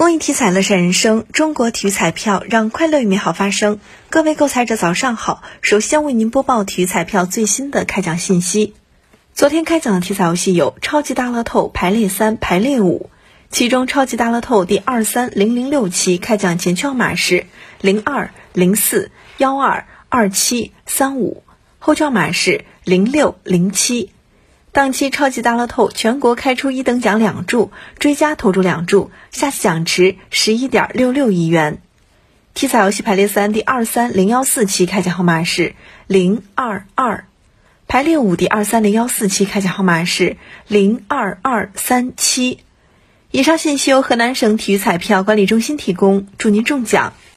公益体彩乐善人生，中国体育彩票让快乐与美好发生。各位购彩者早上好，首先为您播报体育彩票最新的开奖信息。昨天开奖的体彩游戏有超级大乐透排列三、排列五，其中超级大乐透第二三零零六期开奖前券码是零二零四幺二二七三五，后券码是零六零七。当期超级大乐透全国开出一等奖两注，追加投注两注，下期奖池十一点六六亿元。体彩游戏排列三第二三零幺四期开奖号码是零二二，排列五第二三零幺四期开奖号码是零二二三七。以上信息由河南省体育彩票管理中心提供，祝您中奖。